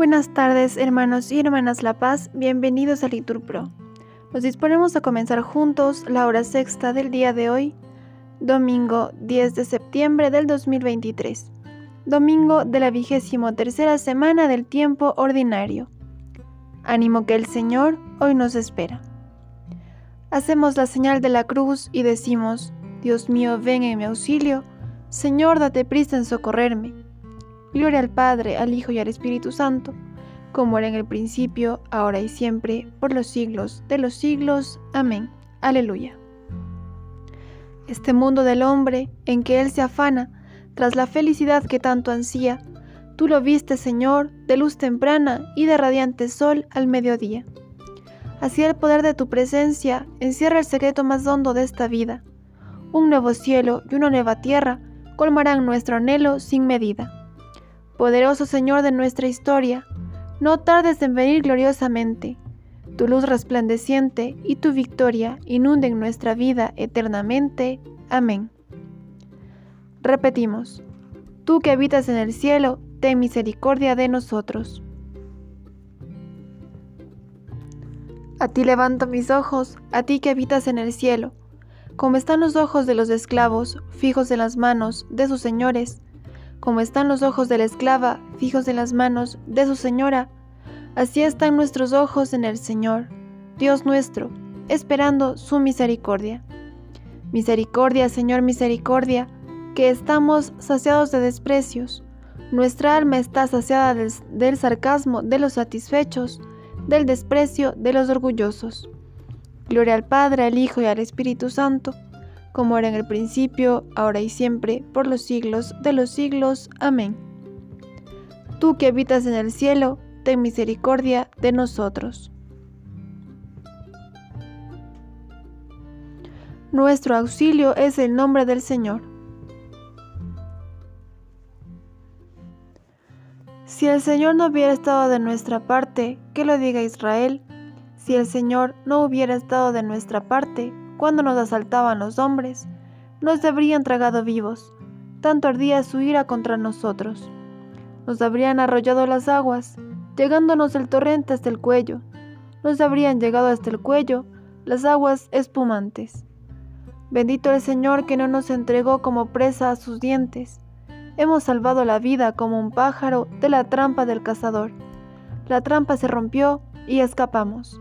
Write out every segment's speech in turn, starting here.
Buenas tardes, hermanos y hermanas La Paz, bienvenidos a Litur Pro. Nos disponemos a comenzar juntos la hora sexta del día de hoy, domingo 10 de septiembre del 2023, domingo de la vigésimo tercera semana del tiempo ordinario. Ánimo que el Señor hoy nos espera. Hacemos la señal de la cruz y decimos, Dios mío, ven en mi auxilio, Señor, date prisa en socorrerme. Gloria al Padre, al Hijo y al Espíritu Santo, como era en el principio, ahora y siempre, por los siglos de los siglos. Amén. Aleluya. Este mundo del hombre, en que Él se afana, tras la felicidad que tanto ansía, tú lo viste, Señor, de luz temprana y de radiante sol al mediodía. Así el poder de tu presencia encierra el secreto más hondo de esta vida. Un nuevo cielo y una nueva tierra colmarán nuestro anhelo sin medida. Poderoso Señor de nuestra historia, no tardes en venir gloriosamente. Tu luz resplandeciente y tu victoria inunden nuestra vida eternamente. Amén. Repetimos, tú que habitas en el cielo, ten misericordia de nosotros. A ti levanto mis ojos, a ti que habitas en el cielo. Como están los ojos de los esclavos, fijos en las manos de sus señores, como están los ojos de la esclava fijos en las manos de su señora, así están nuestros ojos en el Señor, Dios nuestro, esperando su misericordia. Misericordia, Señor, misericordia, que estamos saciados de desprecios. Nuestra alma está saciada del, del sarcasmo de los satisfechos, del desprecio de los orgullosos. Gloria al Padre, al Hijo y al Espíritu Santo como era en el principio, ahora y siempre, por los siglos de los siglos. Amén. Tú que habitas en el cielo, ten misericordia de nosotros. Nuestro auxilio es el nombre del Señor. Si el Señor no hubiera estado de nuestra parte, que lo diga Israel, si el Señor no hubiera estado de nuestra parte, cuando nos asaltaban los hombres, nos habrían tragado vivos, tanto ardía su ira contra nosotros. Nos habrían arrollado las aguas, llegándonos el torrente hasta el cuello, nos habrían llegado hasta el cuello las aguas espumantes. Bendito el Señor que no nos entregó como presa a sus dientes. Hemos salvado la vida como un pájaro de la trampa del cazador. La trampa se rompió y escapamos.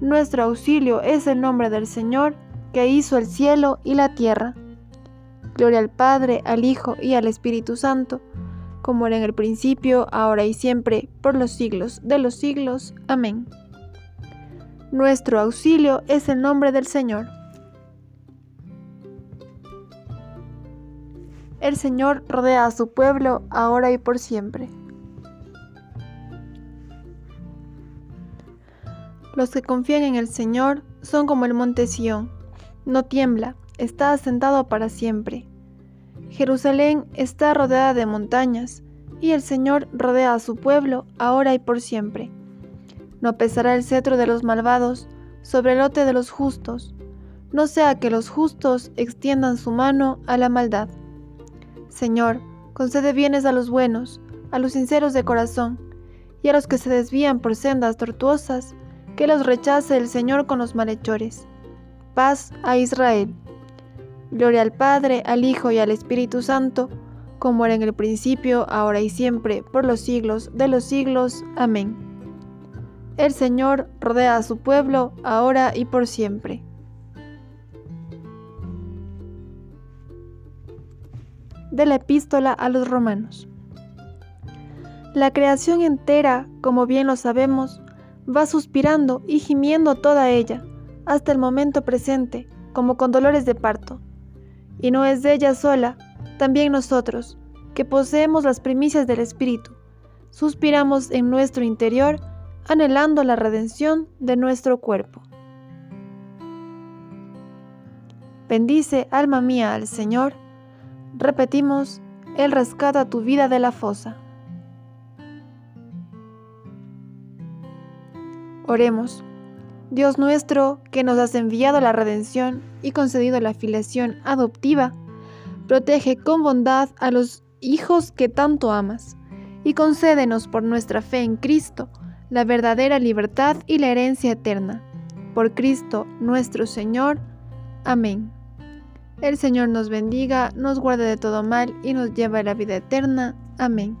Nuestro auxilio es el nombre del Señor que hizo el cielo y la tierra. Gloria al Padre, al Hijo y al Espíritu Santo, como era en el principio, ahora y siempre, por los siglos de los siglos. Amén. Nuestro auxilio es el nombre del Señor. El Señor rodea a su pueblo ahora y por siempre. Los que confían en el Señor son como el monte Sión. No tiembla, está asentado para siempre. Jerusalén está rodeada de montañas, y el Señor rodea a su pueblo ahora y por siempre. No pesará el cetro de los malvados sobre el lote de los justos, no sea que los justos extiendan su mano a la maldad. Señor, concede bienes a los buenos, a los sinceros de corazón, y a los que se desvían por sendas tortuosas, que los rechace el Señor con los malhechores. Paz a Israel. Gloria al Padre, al Hijo y al Espíritu Santo, como era en el principio, ahora y siempre, por los siglos de los siglos. Amén. El Señor rodea a su pueblo, ahora y por siempre. De la epístola a los romanos. La creación entera, como bien lo sabemos, va suspirando y gimiendo toda ella, hasta el momento presente, como con dolores de parto. Y no es ella sola, también nosotros, que poseemos las primicias del Espíritu, suspiramos en nuestro interior, anhelando la redención de nuestro cuerpo. Bendice, alma mía, al Señor. Repetimos, Él rescata tu vida de la fosa. Oremos. Dios nuestro, que nos has enviado la redención y concedido la filiación adoptiva, protege con bondad a los hijos que tanto amas, y concédenos por nuestra fe en Cristo la verdadera libertad y la herencia eterna. Por Cristo nuestro Señor. Amén. El Señor nos bendiga, nos guarde de todo mal y nos lleva a la vida eterna. Amén.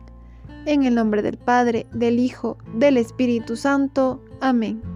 En el nombre del Padre, del Hijo, del Espíritu Santo. Amén.